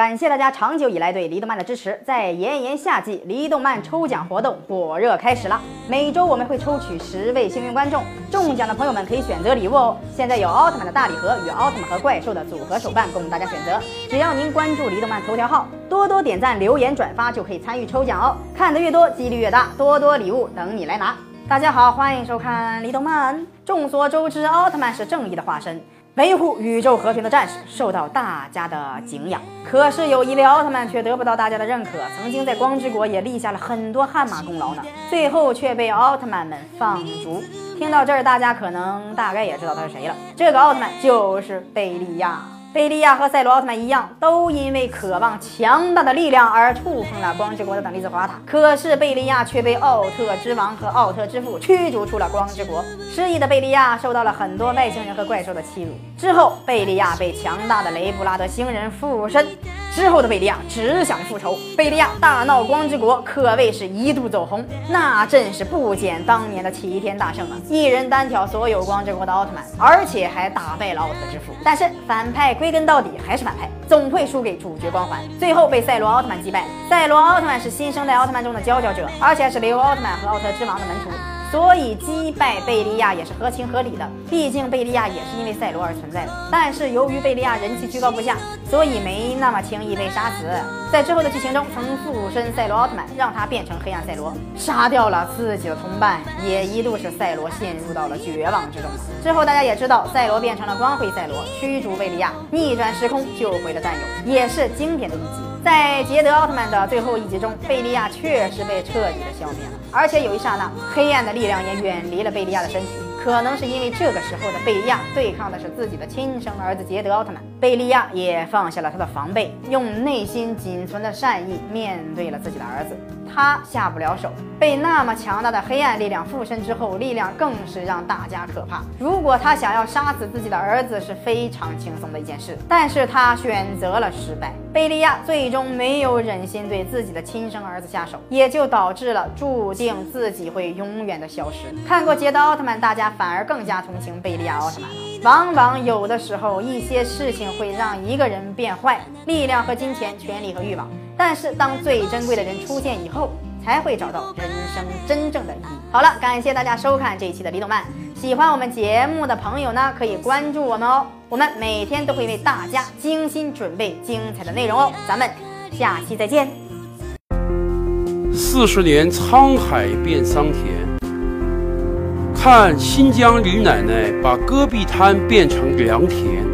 感谢大家长久以来对离动漫的支持。在炎炎夏季，离动漫抽奖活动火热开始了。每周我们会抽取十位幸运观众，中奖的朋友们可以选择礼物哦。现在有奥特曼的大礼盒与奥特曼和怪兽的组合手办供大家选择。只要您关注离动漫头条号，多多点赞、留言、转发，就可以参与抽奖哦。看得越多，几率越大，多多礼物等你来拿。大家好，欢迎收看离动漫。众所周知，奥特曼是正义的化身。维护宇宙和平的战士受到大家的敬仰，可是有一位奥特曼却得不到大家的认可。曾经在光之国也立下了很多汗马功劳呢，最后却被奥特曼们放逐。听到这儿，大家可能大概也知道他是谁了。这个奥特曼就是贝利亚。贝利亚和赛罗奥特曼一样，都因为渴望强大的力量而触碰了光之国的等离子火塔。可是贝利亚却被奥特之王和奥特之父驱逐出了光之国。失忆的贝利亚受到了很多外星人和怪兽的欺辱。之后，贝利亚被强大的雷布拉德星人附身。之后的贝利亚只想复仇，贝利亚大闹光之国，可谓是一度走红，那真是不减当年的齐天大圣啊！一人单挑所有光之国的奥特曼，而且还打败了奥特之父。但是反派归根到底还是反派，总会输给主角光环，最后被赛罗奥特曼击败。赛罗奥特曼是新生代奥特曼中的佼佼者，而且还是雷欧奥特曼和奥特之王的门徒。所以击败贝利亚也是合情合理的，毕竟贝利亚也是因为赛罗而存在的。但是由于贝利亚人气居高不下，所以没那么轻易被杀死。在之后的剧情中，曾附身赛罗奥特曼，让他变成黑暗赛罗，杀掉了自己的同伴，也一度使赛罗陷入到了绝望之中。之后大家也知道，赛罗变成了光辉赛罗，驱逐贝利亚，逆转时空，救回了战友，也是经典的一集。在捷德奥特曼的最后一集中，贝利亚确实被彻底的消灭了，而且有一刹那，黑暗的力量也远离了贝利亚的身体。可能是因为这个时候的贝利亚对抗的是自己的亲生儿子捷德奥特曼，贝利亚也放下了他的防备，用内心仅存的善意面对了自己的儿子。他下不了手，被那么强大的黑暗力量附身之后，力量更是让大家可怕。如果他想要杀死自己的儿子，是非常轻松的一件事，但是他选择了失败。贝利亚最终没有忍心对自己的亲生儿子下手，也就导致了注定自己会永远的消失。看过捷德奥特曼，大家反而更加同情贝利亚奥特曼了。往往有的时候，一些事情会让一个人变坏，力量和金钱，权力和欲望。但是，当最珍贵的人出现以后，才会找到人生真正的意义。好了，感谢大家收看这一期的李动漫。喜欢我们节目的朋友呢，可以关注我们哦。我们每天都会为大家精心准备精彩的内容哦。咱们下期再见。四十年沧海变桑田，看新疆李奶奶把戈壁滩变成良田。